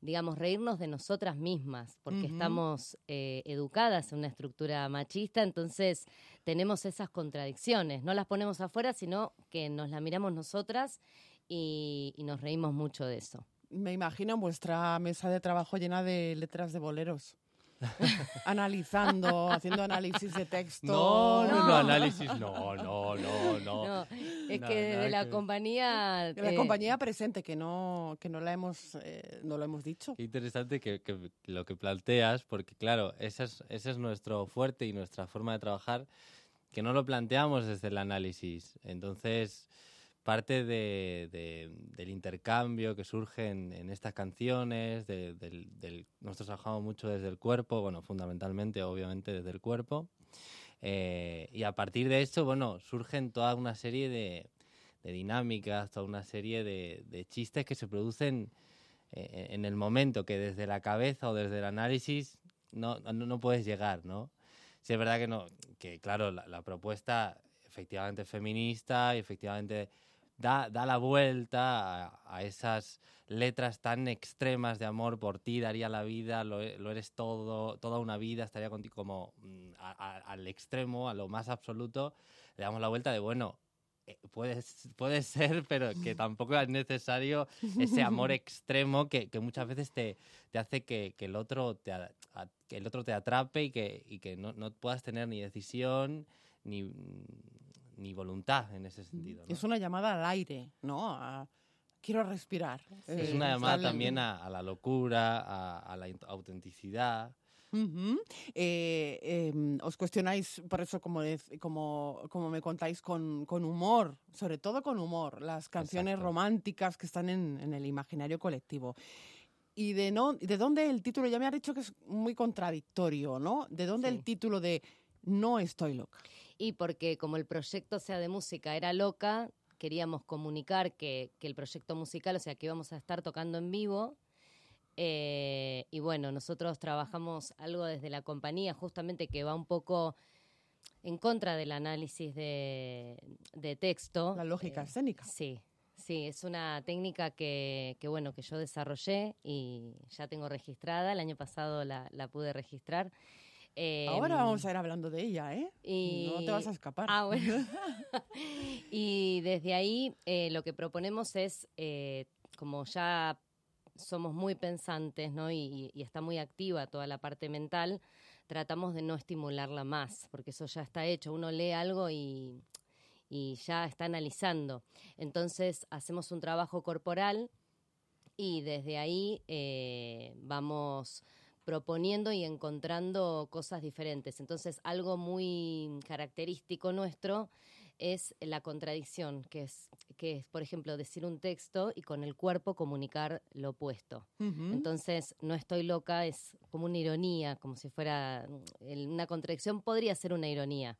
digamos, reírnos de nosotras mismas, porque estamos eh, educadas en una estructura machista, entonces tenemos esas contradicciones. No las ponemos afuera, sino que nos la miramos nosotras y, y nos reímos mucho de eso. Me imagino vuestra mesa de trabajo llena de letras de boleros. Analizando, haciendo análisis de texto. No, no, no, análisis, no, no, no, no. No, es Nada, que de la que- compañía... De la eh, compañía presente, que no, que no la hemos, eh, no lo hemos dicho. Qué interesante que, que lo que planteas, porque claro, ese es, ese es nuestro fuerte y nuestra forma de trabajar, que no lo planteamos desde el análisis. Entonces, parte de- de- del intercambio que surge en, en estas canciones, de- del, del- nosotros trabajamos mucho desde el cuerpo, bueno, fundamentalmente, obviamente, desde el cuerpo. Eh, y a partir de esto, bueno, surgen toda una serie de, dinámicas, toda una serie de, chistes que se producen eh, en el momento que desde la cabeza o desde el análisis no, no, no puedes llegar, ¿no? Sí, es verdad que no, que claro, la, la propuesta efectivamente feminista y efectivamente da, da la vuelta a, a esas letras tan extremas de amor por ti, daría la vida, lo, lo eres todo, toda una vida, estaría contigo como mm, a- a- al extremo, a lo más absoluto, le damos la vuelta de, bueno, eh, puede, puede ser, pero que tampoco es necesario ese amor extremo que, que muchas veces te, te hace que, que el otro te, a- que el otro te atrape y que, y que no, no puedas tener ni decisión ni, ni voluntad en ese sentido. ¿no? Es una llamada al aire, ¿no? A- quiero respirar. Es Eh, una llamada también a, a la locura, a, a la autenticidad. Eh, em, os cuestionáis, por eso, como, como, como me contáis, con, con humor, sobre todo con humor, las canciones Exacto. románticas que están en, en el imaginario colectivo. ¿Y de, no, de dónde el título? Ya me ha dicho que es muy contradictorio, ¿no? ¿De dónde el título de No estoy loca? Y porque como el proyecto sea de música era loca, queríamos comunicar que, que el proyecto musical, o sea, que íbamos a estar tocando en vivo. eh, y bueno, nosotros trabajamos algo desde la compañía, justamente que va un poco en contra del análisis de, de texto. La lógica Eh, escénica. Sí, sí, es una técnica que, que, bueno, que yo desarrollé y ya tengo registrada. El año pasado la, la pude registrar. Ahora Em, vamos a ir hablando de ella, ¿eh? y- No te vas a escapar. Ah, bueno. y desde ahí eh, lo que proponemos es, eh, como ya somos muy pensantes, ¿no? Y, y está muy activa toda la parte mental, tratamos de no estimularla más, porque eso ya está hecho. Uno lee algo y, y ya está analizando. Entonces hacemos un trabajo corporal y desde ahí eh, vamos proponiendo y encontrando cosas diferentes. Entonces, algo muy característico nuestro es la contradicción, que es, que es, por ejemplo, decir un texto y con el cuerpo comunicar lo opuesto. Entonces, no estoy loca es como una ironía, como si fuera el- una contradicción, podría ser una ironía.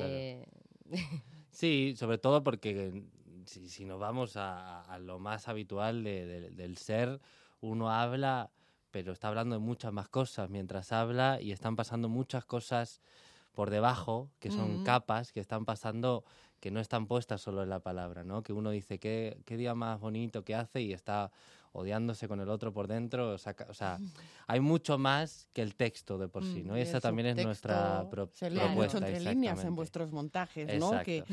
Eh, Sí, sobre todo porque si, si nos vamos a, a lo más habitual de- de- del ser, uno habla, pero está hablando de muchas más cosas mientras habla y están pasando muchas cosas por debajo, que son capas que están pasando, que no están puestas solo en la palabra, ¿no? Que uno dice, ¿qué, qué día más bonito que hace? Y está odiándose con el otro por dentro. O sea, ca- o sea, hay mucho más que el texto de por sí, ¿no? Mm, Y el esa también es nuestra pro- se lee propuesta. mucho entre líneas en vuestros montajes, ¿no? Que,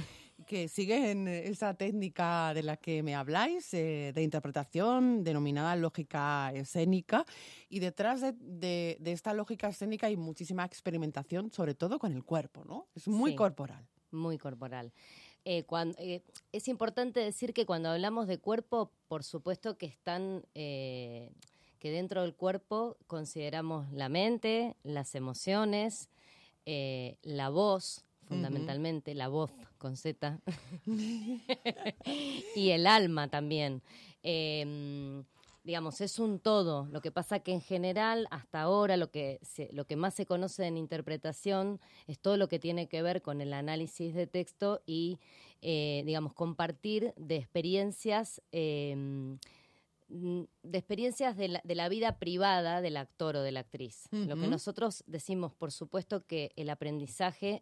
Que siguen esa técnica de la que me habláis, eh, de interpretación denominada lógica escénica. Y detrás de, de- de esta lógica escénica hay muchísima experimentación, sobre todo con el cuerpo, ¿no? Es muy Sí. corporal. Muy corporal. Eh, cuan- eh, es importante decir que cuando hablamos de cuerpo, por supuesto que están, eh, que dentro del cuerpo consideramos la mente, las emociones, eh, la voz, fundamentalmente, la voz con Z, y el alma también. Em, digamos, es un todo. Lo que pasa que en general, hasta ahora, lo que, se- lo que más se conoce en interpretación es todo lo que tiene que ver con el análisis de texto y, eh, digamos, compartir de experiencias. em, de experiencias de la, de la vida privada del actor o de la actriz. Lo que nosotros decimos, por supuesto, que el aprendizaje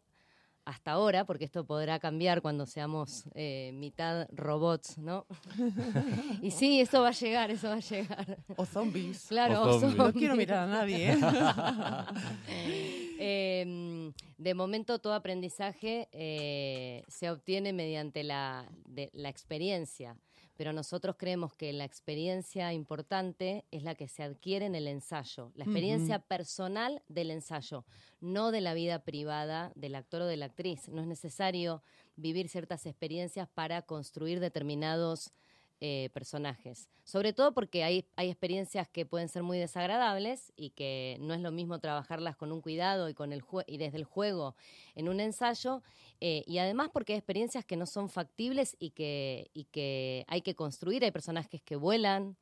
hasta ahora, porque esto podrá cambiar cuando seamos eh, mitad robots, ¿no? y sí, eso va a llegar, eso va a llegar. O zombies. Claro, O o zombies. No quiero mirar a nadie, ¿eh? Eh, de momento todo aprendizaje eh, se obtiene mediante la, de- la experiencia, pero nosotros creemos que la experiencia importante es la que se adquiere en el ensayo, la experiencia personal del ensayo, no de la vida privada del actor o de la actriz. No es necesario vivir ciertas experiencias para construir determinados eh, personajes. Sobre todo porque hay, hay experiencias que pueden ser muy desagradables y que no es lo mismo trabajarlas con un cuidado y, con el y desde el juego en un ensayo. eh, y además porque hay experiencias que no son factibles y que, y que hay que construir. Hay personajes que vuelan,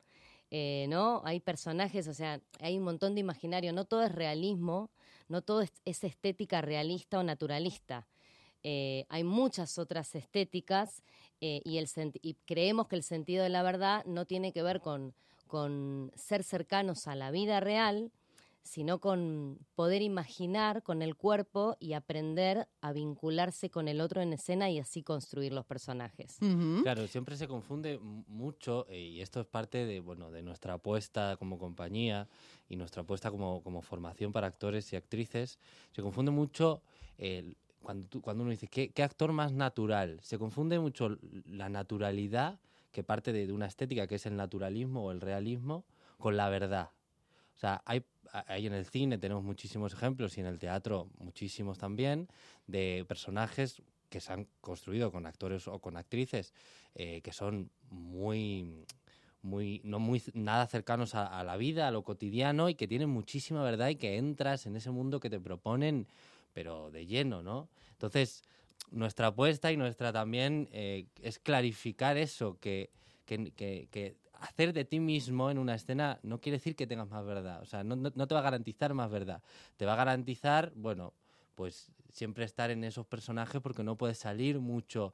eh, ¿no? Hay personajes, o sea, hay un montón de imaginario. No todo es realismo, no todo es, es estética realista o naturalista. Hay muchas otras estéticas eh, y, el senti- y creemos que el sentido de la verdad no tiene que ver con, con ser cercanos a la vida real, sino con poder imaginar con el cuerpo y aprender a vincularse con el otro en escena y así construir los personajes. Claro, siempre se confunde mucho eh, y esto es parte de bueno de nuestra apuesta como compañía y nuestra apuesta como, como formación para actores y actrices. Se confunde mucho el- cuando, tú- cuando uno dice ¿qué, qué actor más natural. Se confunde mucho la naturalidad que parte de, de una estética que es el naturalismo o el realismo con la verdad. O sea, hay, hay en el cine tenemos muchísimos ejemplos y en el teatro muchísimos también de personajes que se han construido con actores o con actrices eh, que son muy muy no muy nada cercanos a, a la vida a lo cotidiano y que tienen muchísima verdad y que entras en ese mundo que te proponen pero de lleno no entonces nuestra apuesta y nuestra también eh, es clarificar eso que, que, hacer de ti mismo en una escena no quiere decir que tengas más verdad o sea no- no te va a garantizar más verdad. Te va a garantizar bueno pues siempre estar en esos personajes porque no puedes salir mucho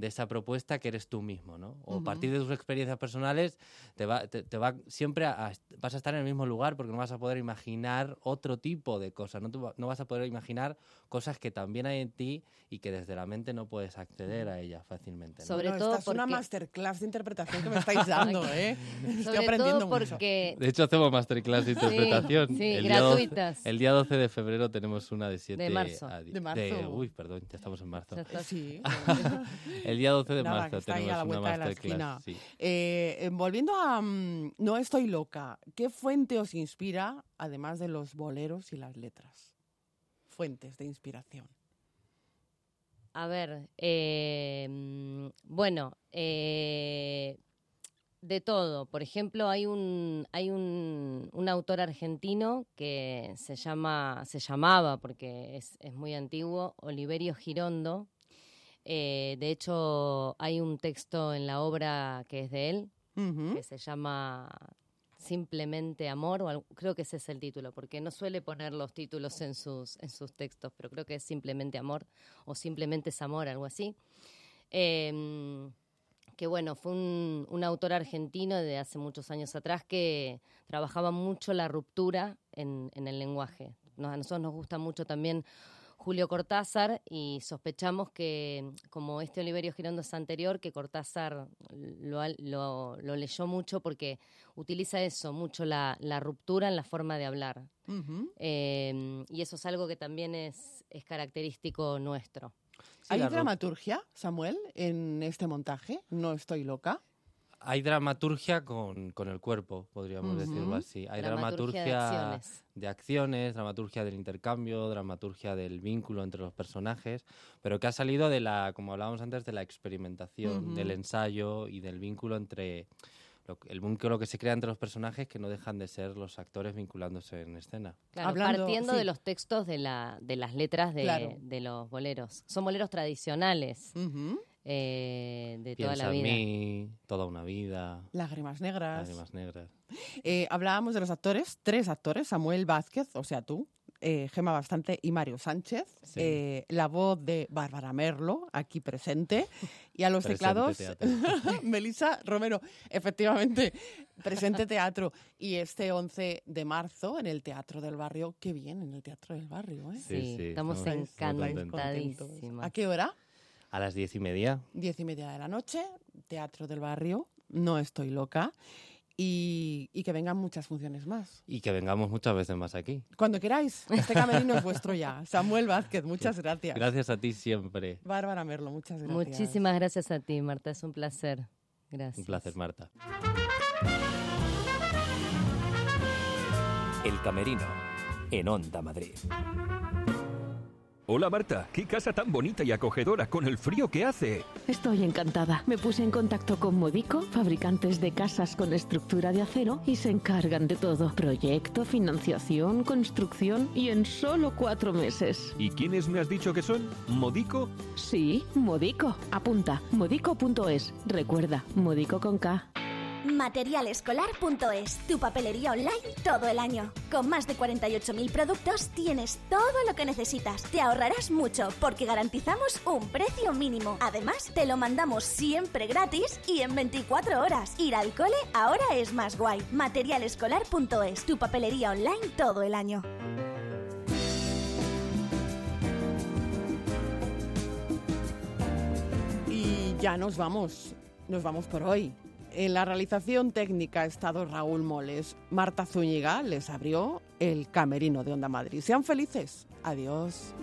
de esa propuesta que eres tú mismo, ¿no? O a partir de tus experiencias personales te va, te, te va siempre a, a- vas a estar en el mismo lugar porque no vas a poder imaginar otro tipo de cosas, no, te no vas a poder imaginar cosas que también hay en ti y que desde la mente no puedes acceder a ellas fácilmente. ¿no? Sobre todo esta es una masterclass de interpretación que me estáis dando, ¿eh? Estoy Sobre aprendiendo todo mucho. De hecho, hacemos masterclass de interpretación. sí, el, día 12, gratuitas. el día 12 de febrero tenemos una de 7 marzo. a di- De marzo. uy, perdón, ya estamos en marzo. Ya está. Sí. el día 12 de Nada, marzo ahí tenemos a la una vuelta de la masterclass. esquina. sí. Eh, volviendo a mm, No estoy loca, ¿qué fuente os inspira, además de los boleros y las letras? Fuentes de inspiración. A ver, eh, mm, bueno, eh, de todo. Por ejemplo, hay un hay un, un autor argentino que se llama se llamaba porque es, es muy antiguo, Oliverio Girondo. Eh, de hecho, hay un texto en la obra que es de él que se llama Simplemente Amor, o algo- creo que ese es el título, porque no suele poner los títulos en sus, en sus textos, pero creo que es Simplemente Amor o Simplemente es Amor, algo así. Eh, que bueno, fue un, un autor argentino de hace muchos años atrás que trabajaba mucho la ruptura en, en el lenguaje. Nos- a nosotros nos gusta mucho también Julio Cortázar y sospechamos que, como este Oliverio Girondo es anterior, que Cortázar lo, lo- lo leyó mucho porque utiliza eso, mucho la, la ruptura en la forma de hablar. Eh, y eso es algo que también es, es característico nuestro. ¿Hay dramaturgia, Samuel, en este montaje? No estoy loca. Hay dramaturgia con, con el cuerpo, podríamos Ujú. decirlo así. Hay Dramaturgia de dramaturgia acciones. de acciones, dramaturgia del intercambio, dramaturgia del vínculo entre los personajes, pero que ha salido de la, como hablábamos antes, de la experimentación, Ujú. del ensayo y del vínculo entre el vínculo que se crea entre los personajes que no dejan de ser los actores vinculándose en escena. Claro, Hablando- partiendo sí. de los textos de, la, de las letras de, Claro. de los boleros. Son boleros tradicionales eh, de toda Piensa la en vida. mí, toda una vida, Lágrimas negras. lágrimas negras. Eh, hablábamos de los actores, tres actores, Samuel Vázquez, o sea, tú, eh, Gema Bastante y Mario Sánchez, Sí. eh, la voz de Bárbara Merlo, aquí presente, y a los Presente teclados. Melissa Romero, efectivamente, presente teatro. Y este 11 de marzo en el Teatro del Barrio, qué bien, en el Teatro del Barrio, ¿eh? Sí, Sí, sí, estamos estamos encantadísimas. ¿A qué hora? A las diez y media. Diez y media de la noche, Teatro del Barrio, no estoy loca, y, y que vengan muchas funciones más. Y que vengamos muchas veces más aquí. Cuando queráis, este camerino es vuestro ya. Samuel Vázquez, muchas gracias. Gracias a ti siempre. Bárbara Merlo, muchas gracias. Muchísimas gracias a ti, Marta. Es un placer. Gracias. Un placer, Marta. El Camerino, en Onda Madrid. Hola Marta, qué casa tan bonita y acogedora con el frío que hace. Estoy encantada. Me puse en contacto con Modico, fabricantes de casas con estructura de acero, y se encargan de todo. Proyecto, financiación, construcción y en solo cuatro meses. ¿Y quiénes me has dicho que son? ¿Modico? Sí, Modico. Apunta, modico.es. Recuerda, Modico con K. Materialescolar.es, tu papelería online todo el año. Con más de 48.000 productos tienes todo lo que necesitas. Te ahorrarás mucho porque garantizamos un precio mínimo. Además, te lo mandamos siempre gratis y en 24 horas. Ir al cole ahora es más guay. Materialescolar.es, tu papelería online todo el año. Y ya nos vamos, nos vamos por hoy. En la realización técnica ha estado Raúl Moles. Marta Zúñiga les abrió el camerino de Onda Madrid. Sean felices. Adiós.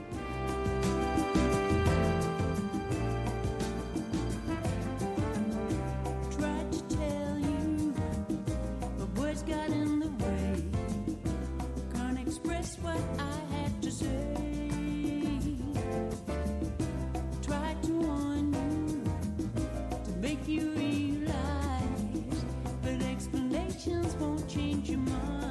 Explanations won't change your mind.